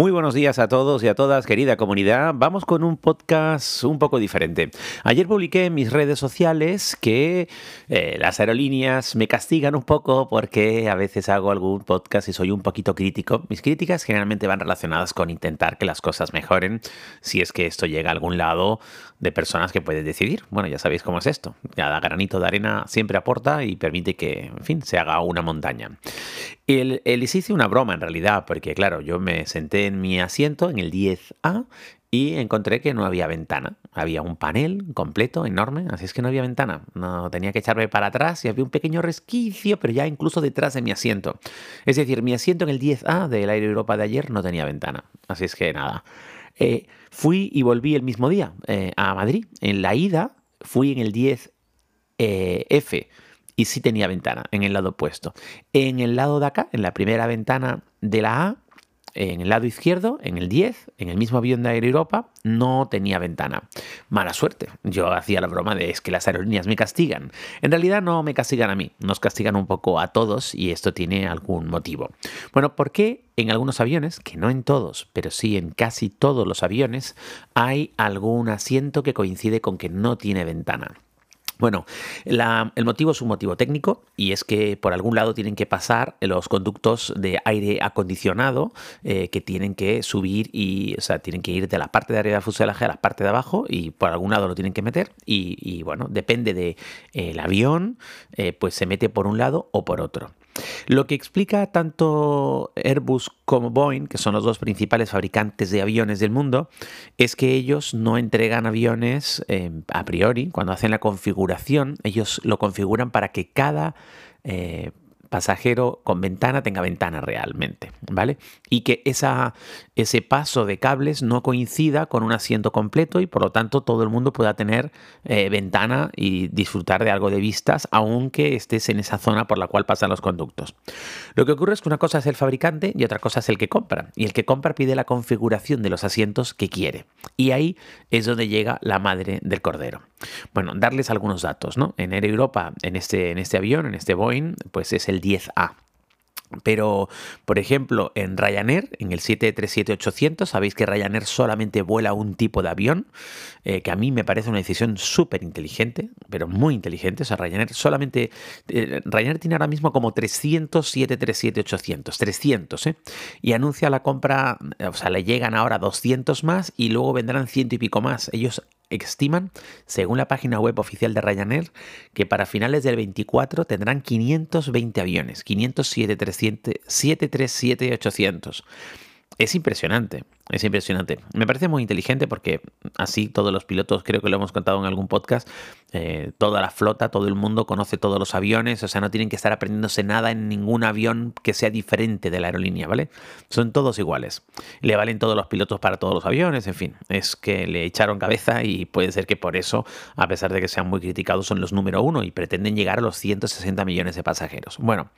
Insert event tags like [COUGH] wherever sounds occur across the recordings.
Muy buenos días a todos y a todas, querida comunidad. Vamos con un podcast un poco diferente. Ayer publiqué en mis redes sociales que eh, las aerolíneas me castigan un poco porque a veces hago algún podcast y soy un poquito crítico. Mis críticas generalmente van relacionadas con intentar que las cosas mejoren si es que esto llega a algún lado de personas que pueden decidir. Bueno, ya sabéis cómo es esto. Cada granito de arena siempre aporta y permite que, en fin, se haga una montaña. El, les hice una broma en realidad, porque claro, yo me senté en mi asiento, en el 10A, y encontré que no había ventana. Había un panel completo, enorme, así es que no había ventana. No tenía que echarme para atrás y había un pequeño resquicio, pero ya incluso detrás de mi asiento. Es decir, mi asiento en el 10A del Aire Europa de ayer no tenía ventana. Así es que nada. Eh, fui y volví el mismo día eh, a Madrid. En la ida fui en el 10F y sí tenía ventana en el lado opuesto. En el lado de acá, en la primera ventana de la A, en el lado izquierdo, en el 10, en el mismo avión de Air Europa, no tenía ventana. Mala suerte. Yo hacía la broma de es que las aerolíneas me castigan. En realidad no me castigan a mí, nos castigan un poco a todos y esto tiene algún motivo. Bueno, ¿por qué en algunos aviones, que no en todos, pero sí en casi todos los aviones, hay algún asiento que coincide con que no tiene ventana? Bueno, el motivo es un motivo técnico y es que por algún lado tienen que pasar los conductos de aire acondicionado eh, que tienen que subir y, o sea, tienen que ir de la parte de arriba del fuselaje a la parte de abajo y por algún lado lo tienen que meter y, bueno, depende del de, el avión, eh, pues se mete por un lado o por otro. Lo que explica tanto Airbus como Boeing, que son los dos principales fabricantes de aviones del mundo, es que ellos no entregan aviones eh, a priori. Cuando hacen la configuración, ellos lo configuran para que cada eh, pasajero con ventana tenga ventana realmente, ¿vale? Y que esa, ese paso de cables no coincida con un asiento completo y por lo tanto todo el mundo pueda tener eh, ventana y disfrutar de algo de vistas, aunque estés en esa zona por la cual pasan los conductos. Lo que ocurre es que una cosa es el fabricante y otra cosa es el que compra. Y el que compra pide la configuración de los asientos que quiere. Y ahí es donde llega la madre del cordero. Bueno, darles algunos datos, ¿no? En Air Europa, en este, en este avión, en este Boeing, pues es el 10A. Pero, por ejemplo, en Ryanair, en el 737-800, sabéis que Ryanair solamente vuela un tipo de avión, eh, que a mí me parece una decisión súper inteligente, pero muy inteligente. O sea, Ryanair solamente. Eh, Ryanair tiene ahora mismo como 300 737-800, 300, ¿eh? Y anuncia la compra, o sea, le llegan ahora 200 más y luego vendrán ciento y pico más. Ellos estiman, según la página web oficial de Ryanair, que para finales del 24 tendrán 520 aviones, 507, 300, 737 800. Es impresionante. Es impresionante. Me parece muy inteligente porque así todos los pilotos, creo que lo hemos contado en algún podcast, eh, toda la flota, todo el mundo conoce todos los aviones, o sea, no tienen que estar aprendiéndose nada en ningún avión que sea diferente de la aerolínea, ¿vale? Son todos iguales. Le valen todos los pilotos para todos los aviones, en fin, es que le echaron cabeza y puede ser que por eso, a pesar de que sean muy criticados, son los número uno y pretenden llegar a los 160 millones de pasajeros. Bueno,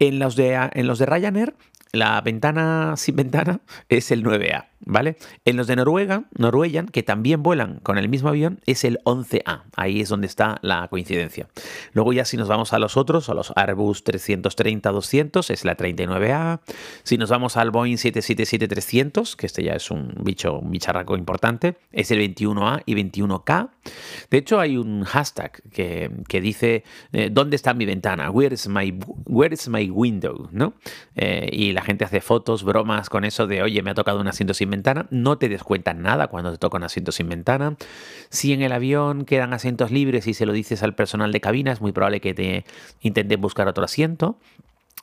en los de, en los de Ryanair, la ventana sin ventana es el 9A. ¿vale? En los de Noruega, Norwegian, que también vuelan con el mismo avión, es el 11A. Ahí es donde está la coincidencia. Luego ya si nos vamos a los otros, a los Airbus 330-200, es la 39A. Si nos vamos al Boeing 777-300, que este ya es un bicho, un bicharraco importante, es el 21A y 21K. De hecho, hay un hashtag que, dice, eh, ¿dónde está mi ventana? Where is my, my window? ¿no? Eh, y la gente hace fotos, bromas con eso de, oye, me ha tocado un asiento sin ventana, no te descuentan nada cuando te toca un asiento sin ventana. Si en el avión quedan asientos libres y se lo dices al personal de cabina, es muy probable que te intenten buscar otro asiento.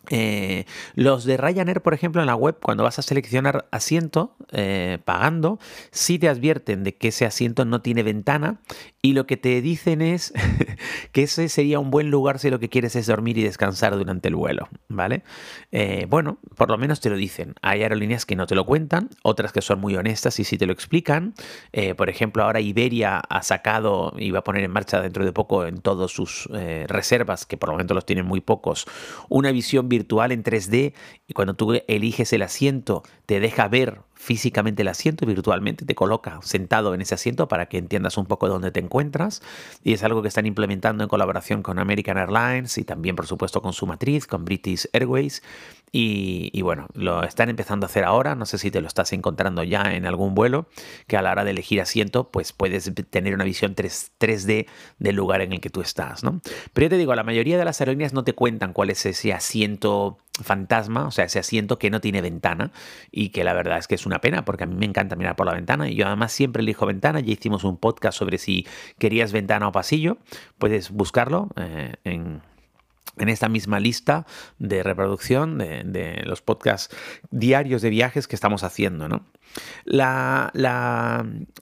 Eh, los de Ryanair, por ejemplo, en la web, cuando vas a seleccionar asiento eh, pagando, sí te advierten de que ese asiento no tiene ventana y lo que te dicen es [LAUGHS] que ese sería un buen lugar si lo que quieres es dormir y descansar durante el vuelo, ¿vale? Eh, bueno, por lo menos te lo dicen. Hay aerolíneas que no te lo cuentan, otras que son muy honestas y sí te lo explican. por ejemplo, ahora Iberia ha sacado y va a poner en marcha dentro de poco en todas sus reservas, que por lo momento los tienen muy pocos, una visión virtual en 3D y cuando tú eliges el asiento te deja ver físicamente el asiento, virtualmente te coloca sentado en ese asiento para que entiendas un poco dónde te encuentras. Y es algo que están implementando en colaboración con American Airlines y también, por supuesto, con su matriz, con British Airways. Y, bueno, lo están empezando a hacer ahora. No sé si te lo estás encontrando ya en algún vuelo, que a la hora de elegir asiento, pues puedes tener una visión 3, d del lugar en el que tú estás. ¿no? Pero yo te digo, la mayoría de las aerolíneas no te cuentan cuál es ese asiento fantasma, o sea, ese asiento que no tiene ventana y que la verdad es que es una pena porque a mí me encanta mirar por la ventana y yo además siempre elijo ventana. Ya hicimos un podcast sobre si querías ventana o pasillo. Puedes buscarlo eh, en en esta misma lista de reproducción de, los podcasts diarios de viajes que estamos haciendo. ¿no? La,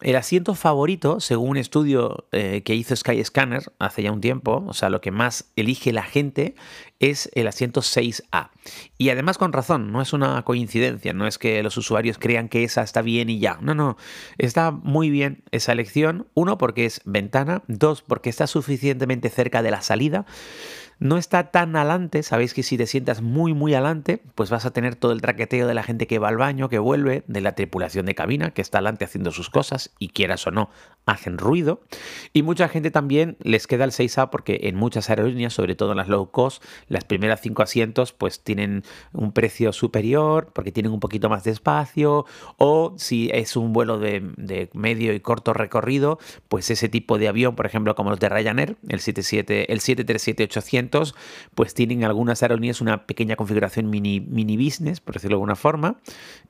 el asiento favorito, según un estudio eh, que hizo Skyscanner hace ya un tiempo, o sea, lo que más elige la gente es el asiento 6A. Y además con razón, no es una coincidencia, no es que los usuarios crean que esa está bien y ya. No, no, está muy bien esa elección. Uno, porque es ventana. Dos, porque está suficientemente cerca de la salida no está tan adelante, sabéis que si te sientas muy muy adelante, pues vas a tener todo el traqueteo de la gente que va al baño, que vuelve, de la tripulación de cabina, que está adelante haciendo sus cosas, y quieras o no, hacen ruido. Y mucha gente también les queda el 6A porque en muchas aerolíneas, sobre todo en las low cost, las primeras cinco asientos pues tienen un precio superior porque tienen un poquito más de espacio, o si es un vuelo de, de medio y corto recorrido, pues ese tipo de avión, por ejemplo, como los de Ryanair, el, 77, el 737-800, pues tienen algunas aerolíneas una pequeña configuración mini, mini business, por decirlo de alguna forma,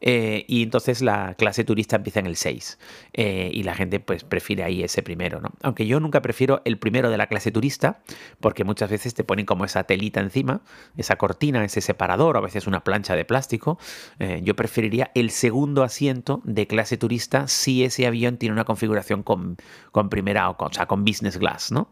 eh, y entonces la clase turista empieza en el 6 eh, y la gente pues prefiere ahí ese primero, ¿no? Aunque yo nunca prefiero el primero de la clase turista, porque muchas veces te ponen como esa telita encima, esa cortina, ese separador, a veces una plancha de plástico. Eh, yo preferiría el segundo asiento de clase turista si ese avión tiene una configuración con, con primera o, con, sea, con business glass, ¿no?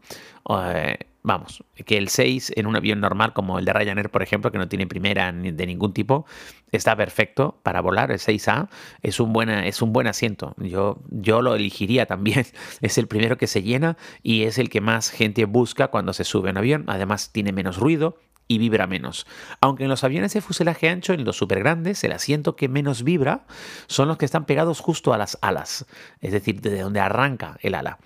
Vamos, que el 6 en un avión normal como el de Ryanair, por ejemplo, que no tiene primera de ningún tipo, está perfecto para volar. El 6A es un, es un buen asiento. Yo, yo lo elegiría también. [LAUGHS] Es el primero que se llena y es el que más gente busca cuando se sube a un avión. Además, tiene menos ruido, y vibra menos. Aunque en los aviones de fuselaje ancho, en los super grandes, el asiento que menos vibra son los que están pegados justo a las alas, es decir, desde donde arranca el ala.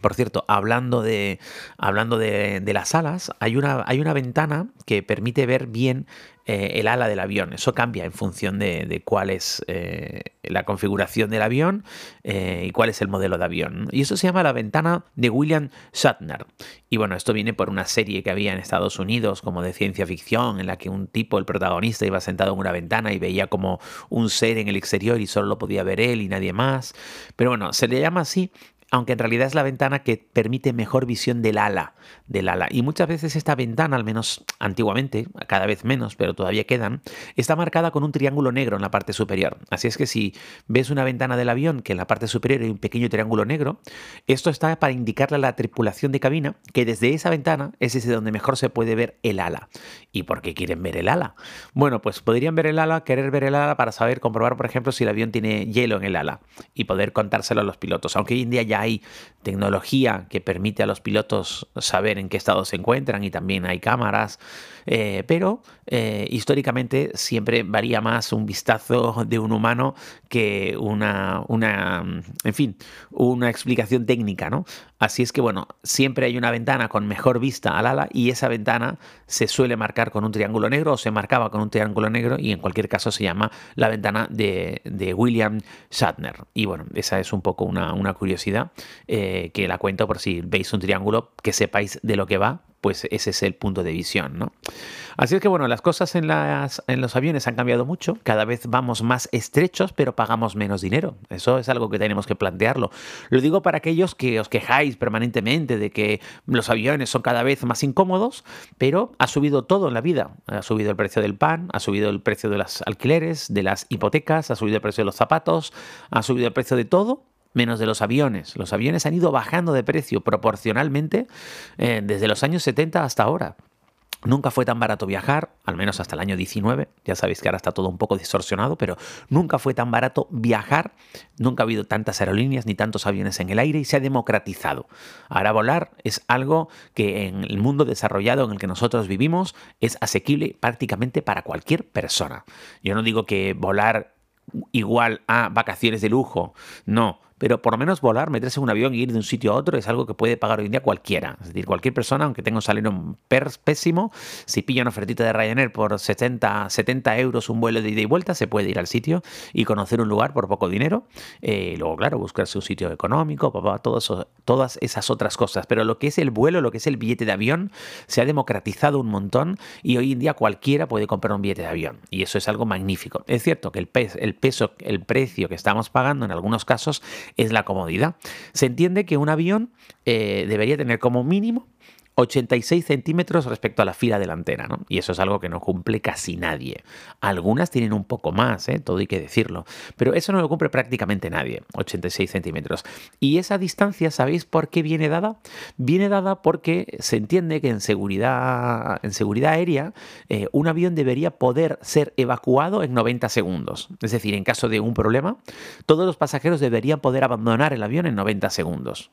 Por cierto, hablando de, hablando de, las alas, hay una, hay una ventana que permite ver bien eh, el ala del avión. Eso cambia en función de, cuál es eh, la configuración del avión eh, y cuál es el modelo de avión. Y eso se llama la ventana de William Shatner. Y bueno, esto viene por una serie que había en Estados Unidos como de ciencia ficción, en la que un tipo, el protagonista, iba sentado en una ventana y veía como un ser en el exterior y solo lo podía ver él y nadie más. Pero bueno, se le llama así aunque en realidad es la ventana que permite mejor visión del ala, del ala. Y muchas veces esta ventana, al menos antiguamente, cada vez menos, pero todavía quedan, está marcada con un triángulo negro en la parte superior. Así es que si ves una ventana del avión que en la parte superior hay un pequeño triángulo negro, esto está para indicarle a la tripulación de cabina que desde esa ventana es desde donde mejor se puede ver el ala. ¿Y por qué quieren ver el ala? Bueno, pues podrían ver el ala, querer ver el ala para saber, comprobar, por ejemplo, si el avión tiene hielo en el ala y poder contárselo a los pilotos. Aunque hoy en día ya hay tecnología que permite a los pilotos saber en qué estado se encuentran y también hay cámaras, eh, pero eh, históricamente siempre varía más un vistazo de un humano que una, una, en fin, una explicación técnica, ¿no? Así es que, bueno, siempre hay una ventana con mejor vista al ala y esa ventana se suele marcar con un triángulo negro o se marcaba con un triángulo negro y en cualquier caso se llama la ventana de, William Shatner. Y bueno, esa es un poco una, curiosidad eh, que la cuento por si veis un triángulo, que sepáis de lo que va, pues ese es el punto de visión, ¿no? Así es que bueno, las cosas en, las, en los aviones han cambiado mucho, cada vez vamos más estrechos, pero pagamos menos dinero. Eso es algo que tenemos que plantearlo. Lo digo para aquellos que os quejáis permanentemente de que los aviones son cada vez más incómodos, pero ha subido todo en la vida. Ha subido el precio del pan, ha subido el precio de los alquileres, de las hipotecas, ha subido el precio de los zapatos, ha subido el precio de todo menos de los aviones. Los aviones han ido bajando de precio proporcionalmente eh, desde los años 70 hasta ahora. Nunca fue tan barato viajar, al menos hasta el año 19. Ya sabéis que ahora está todo un poco distorsionado, pero nunca fue tan barato viajar. Nunca ha habido tantas aerolíneas ni tantos aviones en el aire y se ha democratizado. Ahora volar es algo que en el mundo desarrollado en el que nosotros vivimos es asequible prácticamente para cualquier persona. Yo no digo que volar igual a vacaciones de lujo. No, pero por lo menos volar, meterse en un avión y ir de un sitio a otro es algo que puede pagar hoy en día cualquiera. Es decir, cualquier persona, aunque tenga un salario pésimo, si pilla una ofertita de Ryanair por 70, 70 euros un vuelo de ida y vuelta, se puede ir al sitio y conocer un lugar por poco dinero. Eh, luego, claro, buscarse un sitio económico, todo todas esas otras cosas. Pero lo que es el vuelo, lo que es el billete de avión, se ha democratizado un montón y hoy en día cualquiera puede comprar un billete de avión. Y eso es algo magnífico. Es cierto que el peso, el precio que estamos pagando en algunos casos es la comodidad. Se entiende que un avión eh, debería tener como mínimo 86 centímetros respecto a la fila delantera, ¿no? Y eso es algo que no cumple casi nadie. Algunas tienen un poco más, ¿eh? todo hay que decirlo, pero eso no lo cumple prácticamente nadie, 86 centímetros. Y esa distancia, ¿sabéis por qué viene dada? Viene dada porque se entiende que en seguridad, en seguridad aérea eh, un avión debería poder ser evacuado en 90 segundos. Es decir, en caso de un problema, todos los pasajeros deberían poder abandonar el avión en 90 segundos.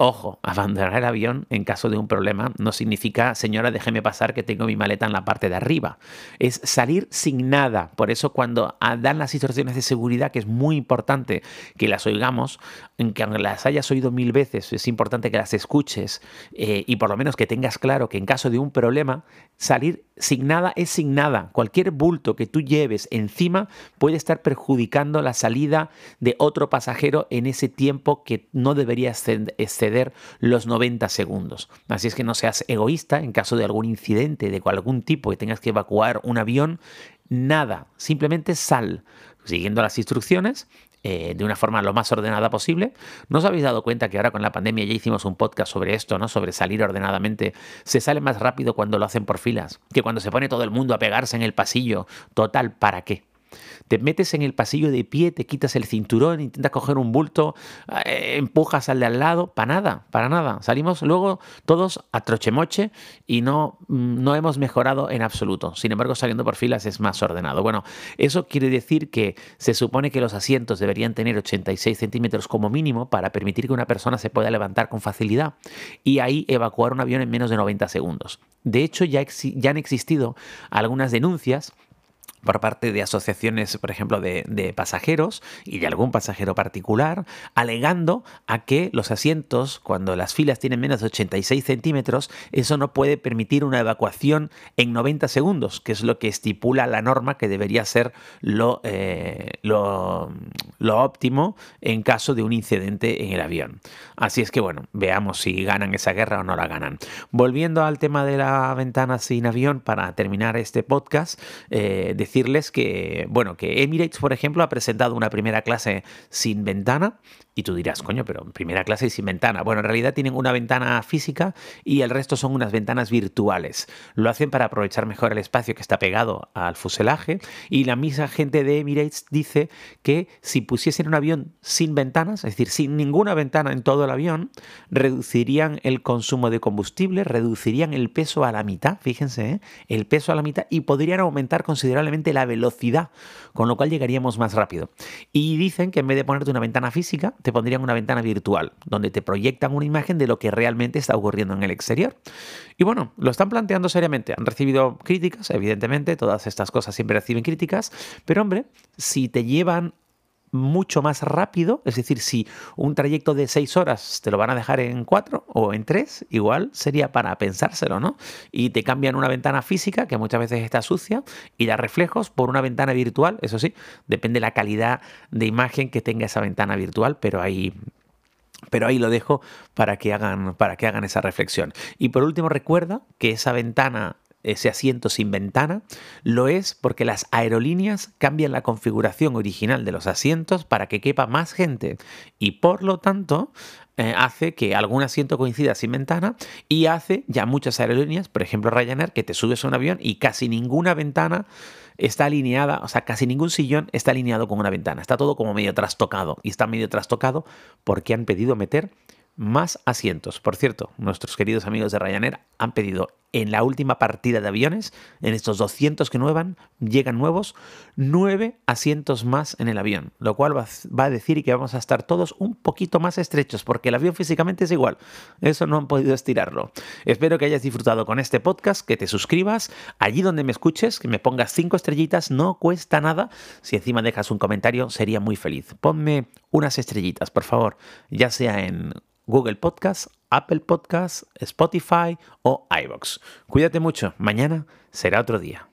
Ojo, abandonar el avión en caso de un problema no significa, señora, déjeme pasar que tengo mi maleta en la parte de arriba. Es salir sin nada. Por eso cuando dan las instrucciones de seguridad, que es muy importante que las oigamos, que aunque las hayas oído mil veces, es importante que las escuches eh, y por lo menos que tengas claro que en caso de un problema, salir sin nada es sin nada. Cualquier bulto que tú lleves encima puede estar perjudicando la salida de otro pasajero en ese tiempo que no debería exceder los 90 segundos. Así es que no seas egoísta en caso de algún incidente de algún tipo que tengas que evacuar un avión. Nada, simplemente sal siguiendo las instrucciones eh, de una forma lo más ordenada posible. ¿No os habéis dado cuenta que ahora con la pandemia ya hicimos un podcast sobre esto, ¿no? Sobre salir ordenadamente. Se sale más rápido cuando lo hacen por filas, que cuando se pone todo el mundo a pegarse en el pasillo. Total, ¿para qué? Te metes en el pasillo de pie, te quitas el cinturón, intentas coger un bulto, eh, empujas al de al lado, para nada, para nada. Salimos luego todos a trochemoche y no, mm, no hemos mejorado en absoluto. Sin embargo, saliendo por filas es más ordenado. Bueno, eso quiere decir que se supone que los asientos deberían tener 86 centímetros como mínimo para permitir que una persona se pueda levantar con facilidad y ahí evacuar un avión en menos de 90 segundos. De hecho, ya, ya han existido algunas denuncias por parte de asociaciones, por ejemplo, de, pasajeros y de algún pasajero particular, alegando a que los asientos, cuando las filas tienen menos de 86 centímetros, eso no puede permitir una evacuación en 90 segundos, que es lo que estipula la norma que debería ser lo, eh, lo, lo óptimo en caso de un incidente en el avión. Así es que, bueno, veamos si ganan esa guerra o no la ganan. Volviendo al tema de la ventana sin avión, para terminar este podcast, eh, decirles que, bueno, que Emirates, por ejemplo, ha presentado una primera clase sin ventana y tú dirás, coño, pero primera clase y sin ventana. Bueno, en realidad tienen una ventana física y el resto son unas ventanas virtuales. Lo hacen para aprovechar mejor el espacio que está pegado al fuselaje y la misma gente de Emirates dice que si pusiesen un avión sin ventanas, es decir, sin ninguna ventana en todo el avión, reducirían el consumo de combustible, reducirían el peso a la mitad, fíjense, ¿eh? el peso a la mitad y podrían aumentar considerablemente la velocidad, con lo cual llegaríamos más rápido. Y dicen que en vez de ponerte una ventana física, te pondrían una ventana virtual, donde te proyectan una imagen de lo que realmente está ocurriendo en el exterior. Y bueno, lo están planteando seriamente. Han recibido críticas, evidentemente, todas estas cosas siempre reciben críticas, pero hombre, si te llevan mucho más rápido, es decir, si un trayecto de seis horas te lo van a dejar en cuatro o en tres, igual sería para pensárselo, ¿no? Y te cambian una ventana física, que muchas veces está sucia, y da reflejos por una ventana virtual, eso sí, depende de la calidad de imagen que tenga esa ventana virtual, pero ahí pero ahí lo dejo para que hagan, para que hagan esa reflexión. Y por último, recuerda que esa ventana ese asiento sin ventana, lo es porque las aerolíneas cambian la configuración original de los asientos para que quepa más gente y por lo tanto eh, hace que algún asiento coincida sin ventana y hace ya muchas aerolíneas, por ejemplo Ryanair, que te subes a un avión y casi ninguna ventana está alineada, o sea, casi ningún sillón está alineado con una ventana. Está todo como medio trastocado y está medio trastocado porque han pedido meter más asientos. Por cierto, nuestros queridos amigos de Ryanair han pedido en la última partida de aviones, en estos 200 que nuevan, llegan nuevos, nueve asientos más en el avión, lo cual va, a decir que vamos a estar todos un poquito más estrechos, porque el avión físicamente es igual. Eso no han podido estirarlo. Espero que hayas disfrutado con este podcast, que te suscribas allí donde me escuches, que me pongas cinco estrellitas, no cuesta nada. Si encima dejas un comentario, sería muy feliz. Ponme unas estrellitas, por favor, ya sea en Google Podcast, Apple Podcast, Spotify o iBox. Cuídate mucho, mañana será otro día.